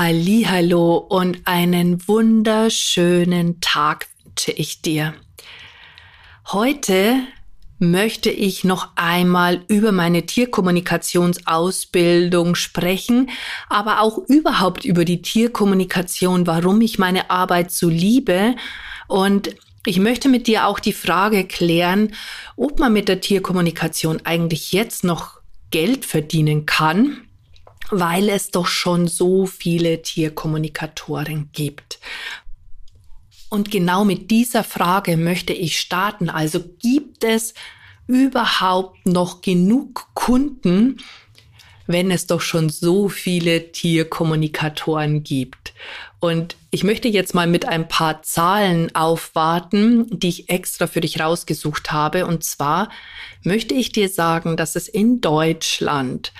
Hallo und einen wunderschönen Tag wünsche ich dir. Heute möchte ich noch einmal über meine Tierkommunikationsausbildung sprechen, aber auch überhaupt über die Tierkommunikation, warum ich meine Arbeit so liebe und ich möchte mit dir auch die Frage klären, ob man mit der Tierkommunikation eigentlich jetzt noch Geld verdienen kann weil es doch schon so viele Tierkommunikatoren gibt. Und genau mit dieser Frage möchte ich starten. Also gibt es überhaupt noch genug Kunden, wenn es doch schon so viele Tierkommunikatoren gibt? Und ich möchte jetzt mal mit ein paar Zahlen aufwarten, die ich extra für dich rausgesucht habe. Und zwar möchte ich dir sagen, dass es in Deutschland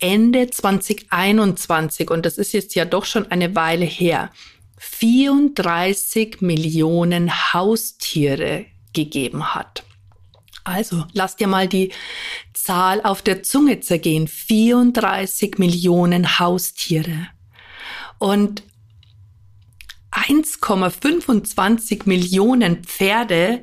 Ende 2021, und das ist jetzt ja doch schon eine Weile her, 34 Millionen Haustiere gegeben hat. Also lass dir mal die Zahl auf der Zunge zergehen. 34 Millionen Haustiere. Und 1,25 Millionen Pferde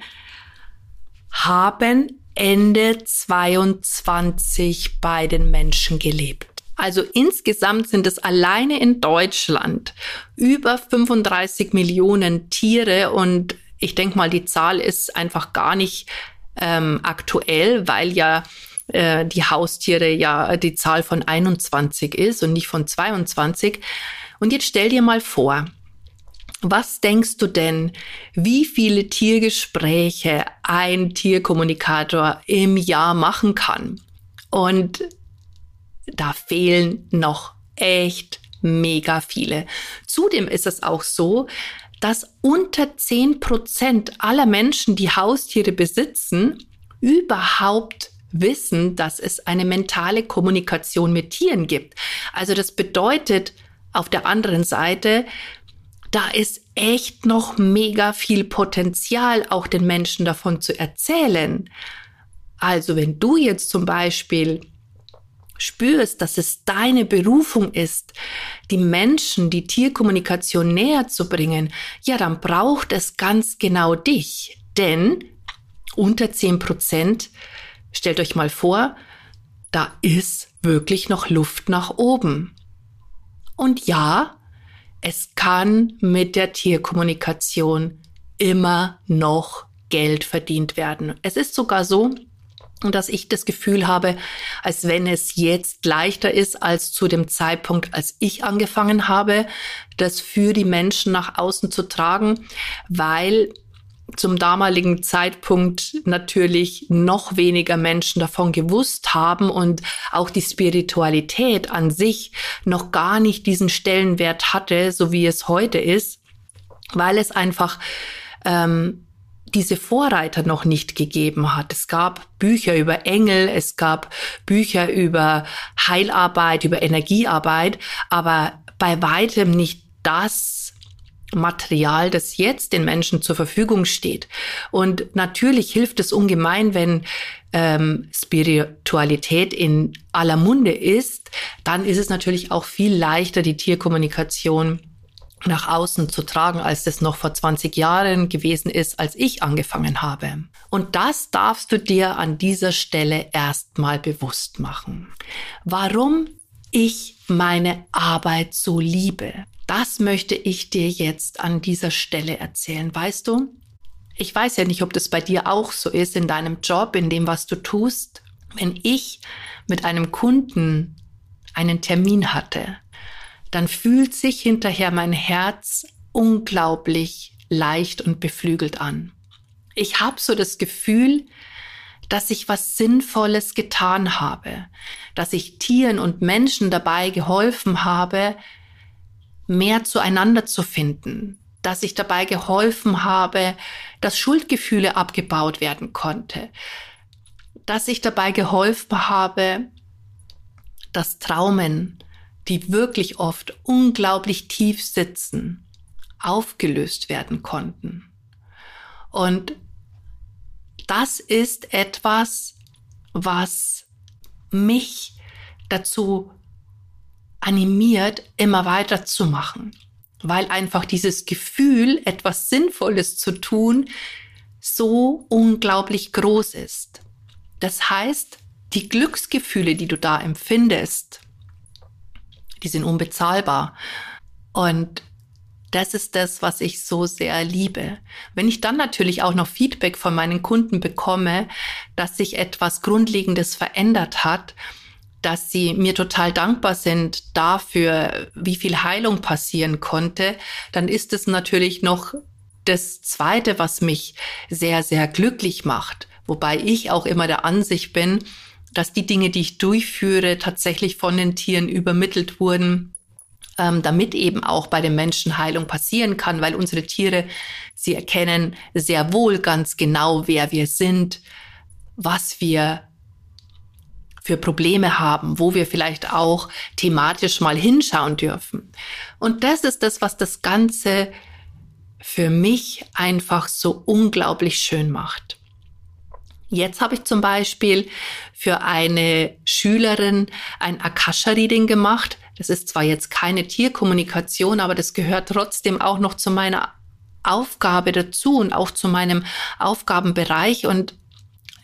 haben Ende 22 bei den Menschen gelebt. Also insgesamt sind es alleine in Deutschland über 35 Millionen Tiere und ich denke mal, die Zahl ist einfach gar nicht ähm, aktuell, weil ja äh, die Haustiere ja die Zahl von 21 ist und nicht von 22. Und jetzt stell dir mal vor, was denkst du denn, wie viele Tiergespräche ein Tierkommunikator im Jahr machen kann? Und da fehlen noch echt mega viele. Zudem ist es auch so, dass unter zehn Prozent aller Menschen, die Haustiere besitzen, überhaupt wissen, dass es eine mentale Kommunikation mit Tieren gibt. Also das bedeutet auf der anderen Seite, da ist echt noch mega viel Potenzial, auch den Menschen davon zu erzählen. Also wenn du jetzt zum Beispiel spürst, dass es deine Berufung ist, die Menschen, die Tierkommunikation näher zu bringen, ja, dann braucht es ganz genau dich. Denn unter 10 Prozent, stellt euch mal vor, da ist wirklich noch Luft nach oben. Und ja, es kann mit der Tierkommunikation immer noch Geld verdient werden. Es ist sogar so, dass ich das Gefühl habe, als wenn es jetzt leichter ist als zu dem Zeitpunkt, als ich angefangen habe, das für die Menschen nach außen zu tragen, weil zum damaligen Zeitpunkt natürlich noch weniger Menschen davon gewusst haben und auch die Spiritualität an sich noch gar nicht diesen Stellenwert hatte, so wie es heute ist, weil es einfach ähm, diese Vorreiter noch nicht gegeben hat. Es gab Bücher über Engel, es gab Bücher über Heilarbeit, über Energiearbeit, aber bei weitem nicht das, Material, das jetzt den Menschen zur Verfügung steht. Und natürlich hilft es ungemein, wenn ähm, Spiritualität in aller Munde ist, dann ist es natürlich auch viel leichter, die Tierkommunikation nach außen zu tragen, als das noch vor 20 Jahren gewesen ist, als ich angefangen habe. Und das darfst du dir an dieser Stelle erstmal bewusst machen. Warum ich meine Arbeit so liebe. Das möchte ich dir jetzt an dieser Stelle erzählen. Weißt du, ich weiß ja nicht, ob das bei dir auch so ist in deinem Job, in dem, was du tust. Wenn ich mit einem Kunden einen Termin hatte, dann fühlt sich hinterher mein Herz unglaublich leicht und beflügelt an. Ich habe so das Gefühl, dass ich was Sinnvolles getan habe, dass ich Tieren und Menschen dabei geholfen habe, mehr zueinander zu finden, dass ich dabei geholfen habe, dass Schuldgefühle abgebaut werden konnte, dass ich dabei geholfen habe, dass Traumen, die wirklich oft unglaublich tief sitzen, aufgelöst werden konnten. Und das ist etwas, was mich dazu animiert, immer weiterzumachen, weil einfach dieses Gefühl, etwas Sinnvolles zu tun, so unglaublich groß ist. Das heißt, die Glücksgefühle, die du da empfindest, die sind unbezahlbar. Und das ist das, was ich so sehr liebe. Wenn ich dann natürlich auch noch Feedback von meinen Kunden bekomme, dass sich etwas Grundlegendes verändert hat, dass sie mir total dankbar sind dafür, wie viel Heilung passieren konnte, dann ist es natürlich noch das Zweite, was mich sehr, sehr glücklich macht. Wobei ich auch immer der Ansicht bin, dass die Dinge, die ich durchführe, tatsächlich von den Tieren übermittelt wurden, ähm, damit eben auch bei den Menschen Heilung passieren kann, weil unsere Tiere, sie erkennen sehr wohl ganz genau, wer wir sind, was wir für Probleme haben, wo wir vielleicht auch thematisch mal hinschauen dürfen. Und das ist das, was das Ganze für mich einfach so unglaublich schön macht. Jetzt habe ich zum Beispiel für eine Schülerin ein Akasha-Reading gemacht. Das ist zwar jetzt keine Tierkommunikation, aber das gehört trotzdem auch noch zu meiner Aufgabe dazu und auch zu meinem Aufgabenbereich. Und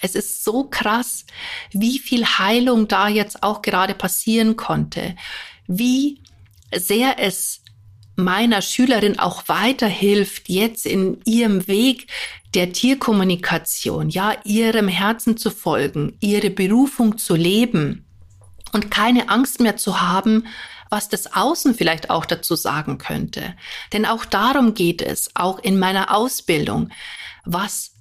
es ist so krass, wie viel Heilung da jetzt auch gerade passieren konnte, wie sehr es meiner Schülerin auch weiterhilft, jetzt in ihrem Weg der Tierkommunikation, ja, ihrem Herzen zu folgen, ihre Berufung zu leben und keine Angst mehr zu haben, was das Außen vielleicht auch dazu sagen könnte. Denn auch darum geht es, auch in meiner Ausbildung. Was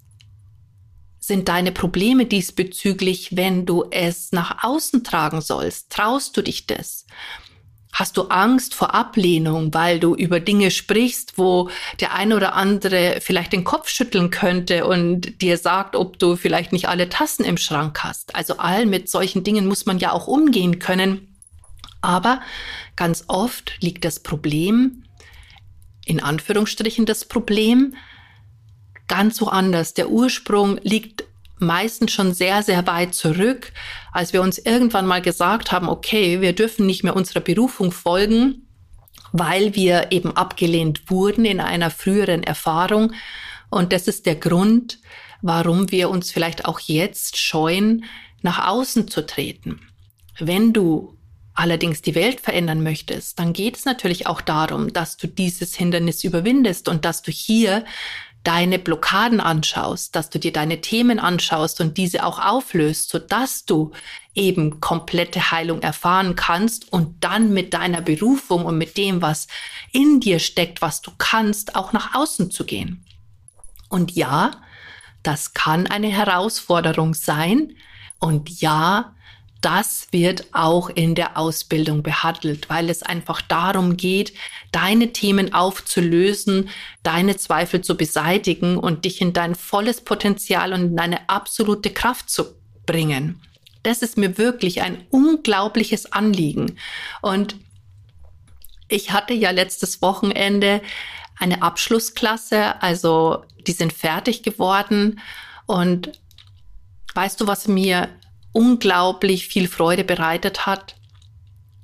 sind deine Probleme diesbezüglich, wenn du es nach außen tragen sollst? Traust du dich das? Hast du Angst vor Ablehnung, weil du über Dinge sprichst, wo der eine oder andere vielleicht den Kopf schütteln könnte und dir sagt, ob du vielleicht nicht alle Tassen im Schrank hast? Also all mit solchen Dingen muss man ja auch umgehen können. Aber ganz oft liegt das Problem, in Anführungsstrichen das Problem, ganz woanders. Der Ursprung liegt meistens schon sehr, sehr weit zurück, als wir uns irgendwann mal gesagt haben, okay, wir dürfen nicht mehr unserer Berufung folgen, weil wir eben abgelehnt wurden in einer früheren Erfahrung. Und das ist der Grund, warum wir uns vielleicht auch jetzt scheuen, nach außen zu treten. Wenn du allerdings die Welt verändern möchtest, dann geht es natürlich auch darum, dass du dieses Hindernis überwindest und dass du hier deine Blockaden anschaust, dass du dir deine Themen anschaust und diese auch auflöst, so dass du eben komplette Heilung erfahren kannst und dann mit deiner Berufung und mit dem, was in dir steckt, was du kannst, auch nach außen zu gehen. Und ja, das kann eine Herausforderung sein. Und ja, das wird auch in der Ausbildung behandelt, weil es einfach darum geht, deine Themen aufzulösen, deine Zweifel zu beseitigen und dich in dein volles Potenzial und in deine absolute Kraft zu bringen. Das ist mir wirklich ein unglaubliches Anliegen. Und ich hatte ja letztes Wochenende eine Abschlussklasse, also die sind fertig geworden. Und weißt du, was mir unglaublich viel Freude bereitet hat,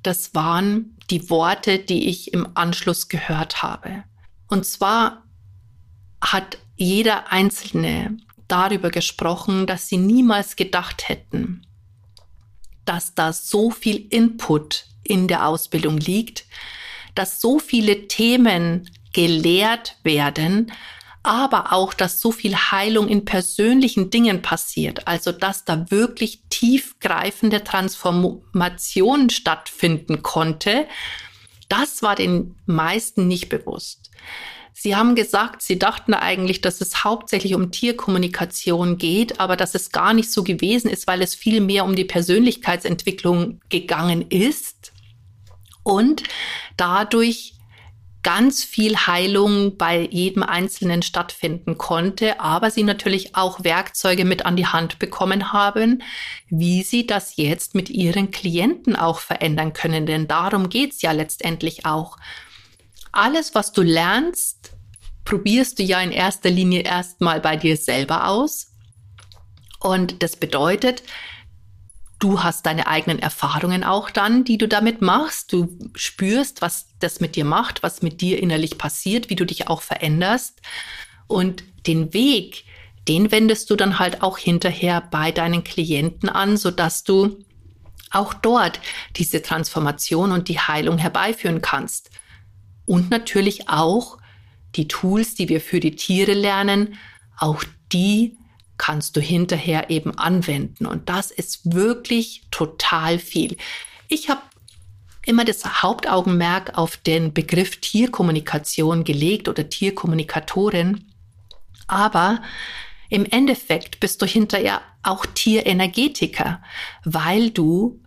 das waren die Worte, die ich im Anschluss gehört habe. Und zwar hat jeder Einzelne darüber gesprochen, dass sie niemals gedacht hätten, dass da so viel Input in der Ausbildung liegt, dass so viele Themen gelehrt werden, aber auch, dass so viel Heilung in persönlichen Dingen passiert, also dass da wirklich tiefgreifende Transformation stattfinden konnte, das war den meisten nicht bewusst. Sie haben gesagt, sie dachten eigentlich, dass es hauptsächlich um Tierkommunikation geht, aber dass es gar nicht so gewesen ist, weil es viel mehr um die Persönlichkeitsentwicklung gegangen ist und dadurch ganz viel Heilung bei jedem Einzelnen stattfinden konnte, aber sie natürlich auch Werkzeuge mit an die Hand bekommen haben, wie sie das jetzt mit ihren Klienten auch verändern können. Denn darum geht's ja letztendlich auch. Alles, was du lernst, probierst du ja in erster Linie erstmal bei dir selber aus. Und das bedeutet, Du hast deine eigenen Erfahrungen auch dann, die du damit machst. Du spürst, was das mit dir macht, was mit dir innerlich passiert, wie du dich auch veränderst. Und den Weg, den wendest du dann halt auch hinterher bei deinen Klienten an, sodass du auch dort diese Transformation und die Heilung herbeiführen kannst. Und natürlich auch die Tools, die wir für die Tiere lernen, auch die kannst du hinterher eben anwenden. Und das ist wirklich total viel. Ich habe immer das Hauptaugenmerk auf den Begriff Tierkommunikation gelegt oder Tierkommunikatorin. Aber im Endeffekt bist du hinterher auch Tierenergetiker, weil du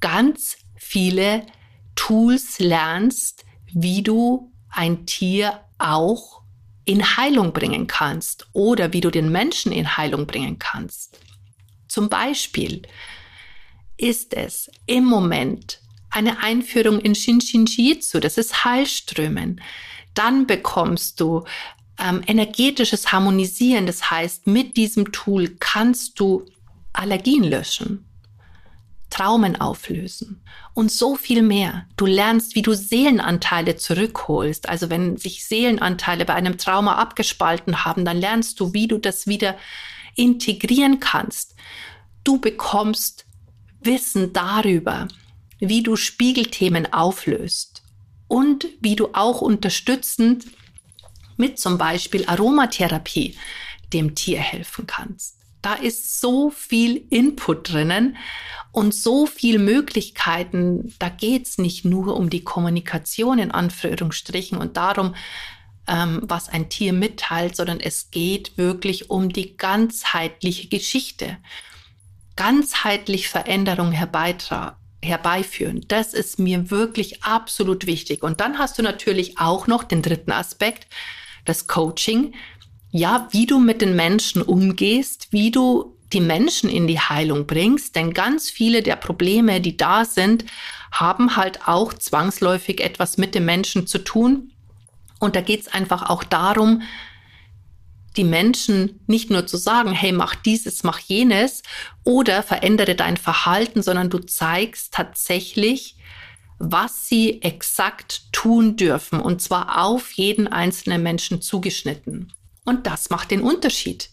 ganz viele Tools lernst, wie du ein Tier auch in Heilung bringen kannst oder wie du den Menschen in Heilung bringen kannst. Zum Beispiel ist es im Moment eine Einführung in Shinshin Jitsu, das ist Heilströmen. Dann bekommst du ähm, energetisches Harmonisieren, das heißt, mit diesem Tool kannst du Allergien löschen. Traumen auflösen und so viel mehr. Du lernst, wie du Seelenanteile zurückholst. Also wenn sich Seelenanteile bei einem Trauma abgespalten haben, dann lernst du, wie du das wieder integrieren kannst. Du bekommst Wissen darüber, wie du Spiegelthemen auflöst und wie du auch unterstützend mit zum Beispiel Aromatherapie dem Tier helfen kannst. Da ist so viel Input drinnen und so viel Möglichkeiten. Da geht's nicht nur um die Kommunikation in Anführungsstrichen und darum, ähm, was ein Tier mitteilt, sondern es geht wirklich um die ganzheitliche Geschichte. Ganzheitlich Veränderung herbeitragen herbeiführen. Das ist mir wirklich absolut wichtig. Und dann hast du natürlich auch noch den dritten Aspekt, das Coaching ja, wie du mit den Menschen umgehst, wie du die Menschen in die Heilung bringst, denn ganz viele der Probleme, die da sind, haben halt auch zwangsläufig etwas mit dem Menschen zu tun. Und da geht es einfach auch darum, die Menschen nicht nur zu sagen, hey, mach dieses, mach jenes oder verändere dein Verhalten, sondern du zeigst tatsächlich, was sie exakt tun dürfen und zwar auf jeden einzelnen Menschen zugeschnitten. Und das macht den Unterschied.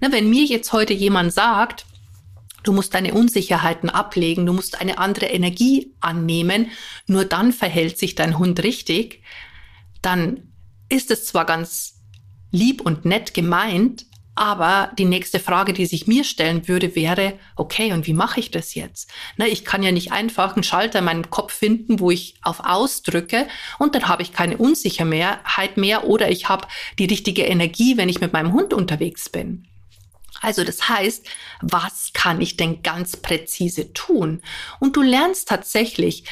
Na, wenn mir jetzt heute jemand sagt, du musst deine Unsicherheiten ablegen, du musst eine andere Energie annehmen, nur dann verhält sich dein Hund richtig, dann ist es zwar ganz lieb und nett gemeint, aber die nächste Frage, die sich mir stellen würde, wäre, okay, und wie mache ich das jetzt? Na, ich kann ja nicht einfach einen Schalter in meinem Kopf finden, wo ich auf Ausdrücke und dann habe ich keine Unsicherheit mehr oder ich habe die richtige Energie, wenn ich mit meinem Hund unterwegs bin. Also das heißt, was kann ich denn ganz präzise tun? Und du lernst tatsächlich,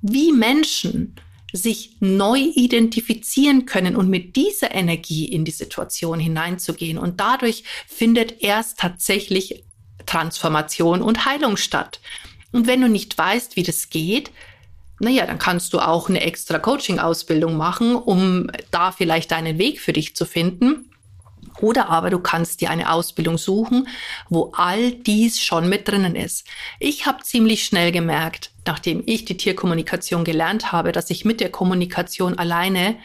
wie Menschen sich neu identifizieren können und mit dieser Energie in die Situation hineinzugehen. Und dadurch findet erst tatsächlich Transformation und Heilung statt. Und wenn du nicht weißt, wie das geht, naja, dann kannst du auch eine extra Coaching-Ausbildung machen, um da vielleicht deinen Weg für dich zu finden. Oder aber du kannst dir eine Ausbildung suchen, wo all dies schon mit drinnen ist. Ich habe ziemlich schnell gemerkt, nachdem ich die Tierkommunikation gelernt habe, dass ich mit der Kommunikation alleine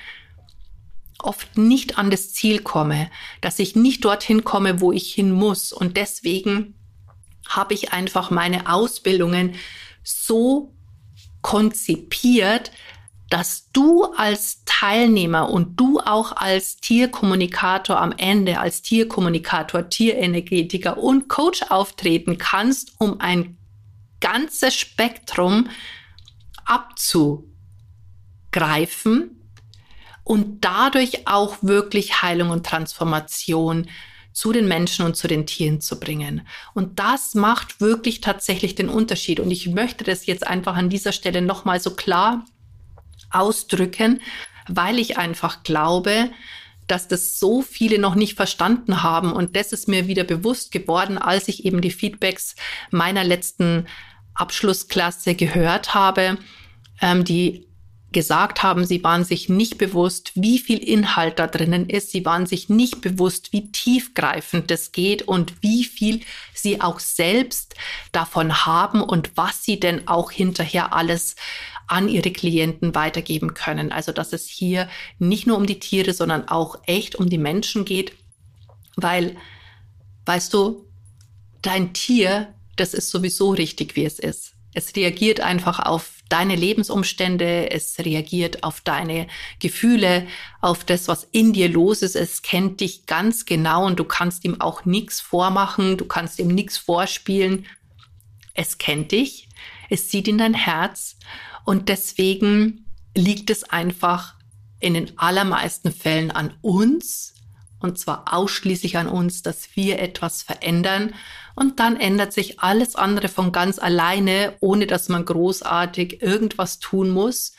oft nicht an das Ziel komme, dass ich nicht dorthin komme, wo ich hin muss. Und deswegen habe ich einfach meine Ausbildungen so konzipiert, dass du als Teilnehmer und du auch als Tierkommunikator am Ende, als Tierkommunikator, Tierenergetiker und Coach auftreten kannst, um ein ganzes Spektrum abzugreifen und dadurch auch wirklich Heilung und Transformation zu den Menschen und zu den Tieren zu bringen. Und das macht wirklich tatsächlich den Unterschied. Und ich möchte das jetzt einfach an dieser Stelle nochmal so klar ausdrücken, weil ich einfach glaube, dass das so viele noch nicht verstanden haben. Und das ist mir wieder bewusst geworden, als ich eben die Feedbacks meiner letzten Abschlussklasse gehört habe, ähm, die gesagt haben, sie waren sich nicht bewusst, wie viel Inhalt da drinnen ist. Sie waren sich nicht bewusst, wie tiefgreifend das geht und wie viel sie auch selbst davon haben und was sie denn auch hinterher alles an ihre Klienten weitergeben können. Also, dass es hier nicht nur um die Tiere, sondern auch echt um die Menschen geht, weil, weißt du, dein Tier, das ist sowieso richtig, wie es ist. Es reagiert einfach auf deine Lebensumstände, es reagiert auf deine Gefühle, auf das, was in dir los ist. Es kennt dich ganz genau und du kannst ihm auch nichts vormachen, du kannst ihm nichts vorspielen. Es kennt dich, es sieht in dein Herz und deswegen liegt es einfach in den allermeisten Fällen an uns, und zwar ausschließlich an uns, dass wir etwas verändern und dann ändert sich alles andere von ganz alleine, ohne dass man großartig irgendwas tun muss,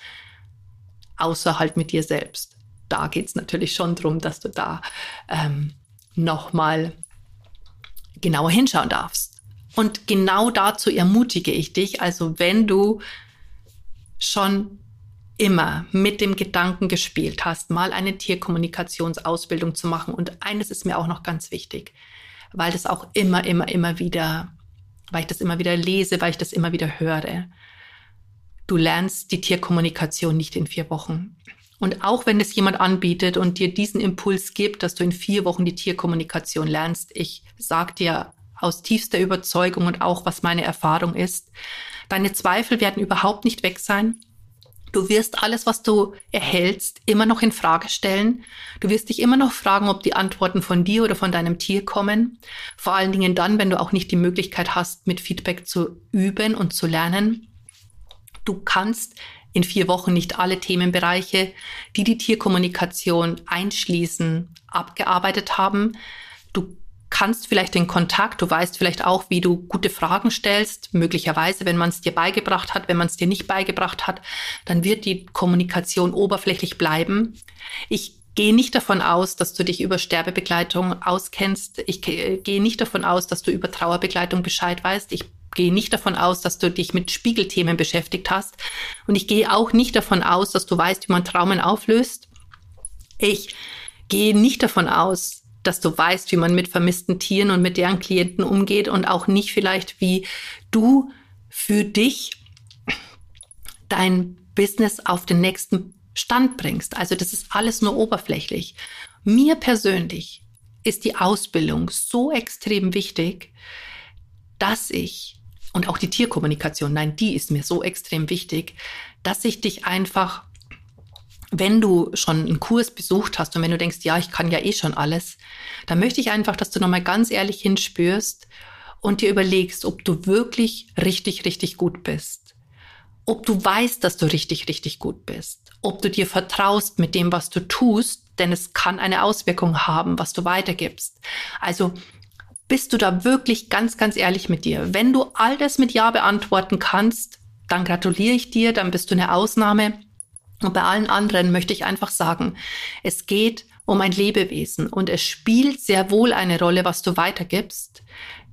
außer halt mit dir selbst. Da geht es natürlich schon darum, dass du da ähm, nochmal genauer hinschauen darfst. Und genau dazu ermutige ich dich, also wenn du schon immer mit dem Gedanken gespielt hast, mal eine Tierkommunikationsausbildung zu machen. Und eines ist mir auch noch ganz wichtig, weil das auch immer, immer, immer wieder, weil ich das immer wieder lese, weil ich das immer wieder höre. Du lernst die Tierkommunikation nicht in vier Wochen. Und auch wenn es jemand anbietet und dir diesen Impuls gibt, dass du in vier Wochen die Tierkommunikation lernst, ich sag dir aus tiefster Überzeugung und auch was meine Erfahrung ist, deine Zweifel werden überhaupt nicht weg sein. Du wirst alles, was du erhältst, immer noch in Frage stellen. Du wirst dich immer noch fragen, ob die Antworten von dir oder von deinem Tier kommen. Vor allen Dingen dann, wenn du auch nicht die Möglichkeit hast, mit Feedback zu üben und zu lernen. Du kannst in vier Wochen nicht alle Themenbereiche, die die Tierkommunikation einschließen, abgearbeitet haben. Du kannst vielleicht den Kontakt, du weißt vielleicht auch, wie du gute Fragen stellst, möglicherweise, wenn man es dir beigebracht hat, wenn man es dir nicht beigebracht hat, dann wird die Kommunikation oberflächlich bleiben. Ich gehe nicht davon aus, dass du dich über Sterbebegleitung auskennst. Ich gehe nicht davon aus, dass du über Trauerbegleitung Bescheid weißt. Ich gehe nicht davon aus, dass du dich mit Spiegelthemen beschäftigt hast. Und ich gehe auch nicht davon aus, dass du weißt, wie man Traumen auflöst. Ich gehe nicht davon aus, dass du weißt, wie man mit vermissten Tieren und mit deren Klienten umgeht und auch nicht vielleicht, wie du für dich dein Business auf den nächsten Stand bringst. Also das ist alles nur oberflächlich. Mir persönlich ist die Ausbildung so extrem wichtig, dass ich, und auch die Tierkommunikation, nein, die ist mir so extrem wichtig, dass ich dich einfach wenn du schon einen Kurs besucht hast und wenn du denkst, ja, ich kann ja eh schon alles, dann möchte ich einfach, dass du nochmal ganz ehrlich hinspürst und dir überlegst, ob du wirklich richtig, richtig gut bist. Ob du weißt, dass du richtig, richtig gut bist. Ob du dir vertraust mit dem, was du tust, denn es kann eine Auswirkung haben, was du weitergibst. Also bist du da wirklich ganz, ganz ehrlich mit dir. Wenn du all das mit Ja beantworten kannst, dann gratuliere ich dir, dann bist du eine Ausnahme. Und bei allen anderen möchte ich einfach sagen, es geht um ein Lebewesen und es spielt sehr wohl eine Rolle, was du weitergibst.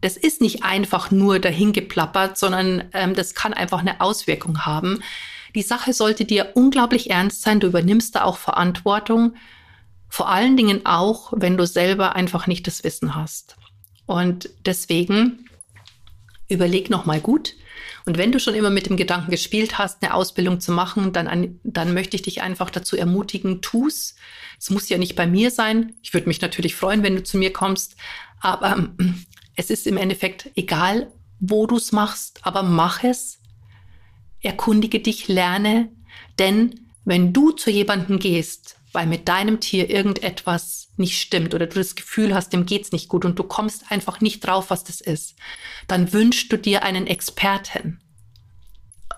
Das ist nicht einfach nur dahingeplappert, sondern ähm, das kann einfach eine Auswirkung haben. Die Sache sollte dir unglaublich ernst sein. Du übernimmst da auch Verantwortung. Vor allen Dingen auch, wenn du selber einfach nicht das Wissen hast. Und deswegen überleg noch mal gut, und wenn du schon immer mit dem Gedanken gespielt hast, eine Ausbildung zu machen, dann, dann möchte ich dich einfach dazu ermutigen, tu's. Es muss ja nicht bei mir sein. Ich würde mich natürlich freuen, wenn du zu mir kommst. Aber ähm, es ist im Endeffekt egal, wo du es machst, aber mach es. Erkundige dich, lerne. Denn wenn du zu jemandem gehst, weil mit deinem Tier irgendetwas nicht stimmt oder du das Gefühl hast, dem geht's nicht gut und du kommst einfach nicht drauf, was das ist, dann wünschst du dir einen Experten.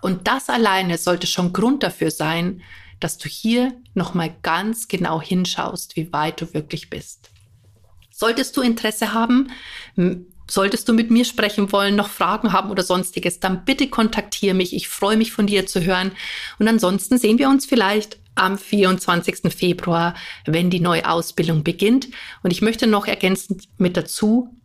Und das alleine sollte schon Grund dafür sein, dass du hier nochmal ganz genau hinschaust, wie weit du wirklich bist. Solltest du Interesse haben, solltest du mit mir sprechen wollen, noch Fragen haben oder sonstiges, dann bitte kontaktiere mich. Ich freue mich von dir zu hören. Und ansonsten sehen wir uns vielleicht am 24. Februar, wenn die neue Ausbildung beginnt. Und ich möchte noch ergänzend mit dazu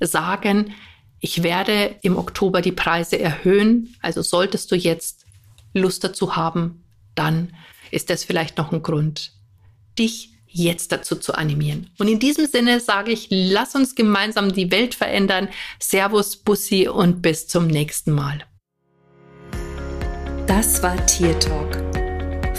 sagen, ich werde im Oktober die Preise erhöhen. Also solltest du jetzt Lust dazu haben, dann ist das vielleicht noch ein Grund, dich jetzt dazu zu animieren. Und in diesem Sinne sage ich, lass uns gemeinsam die Welt verändern. Servus, Bussi und bis zum nächsten Mal. Das war Tier Talk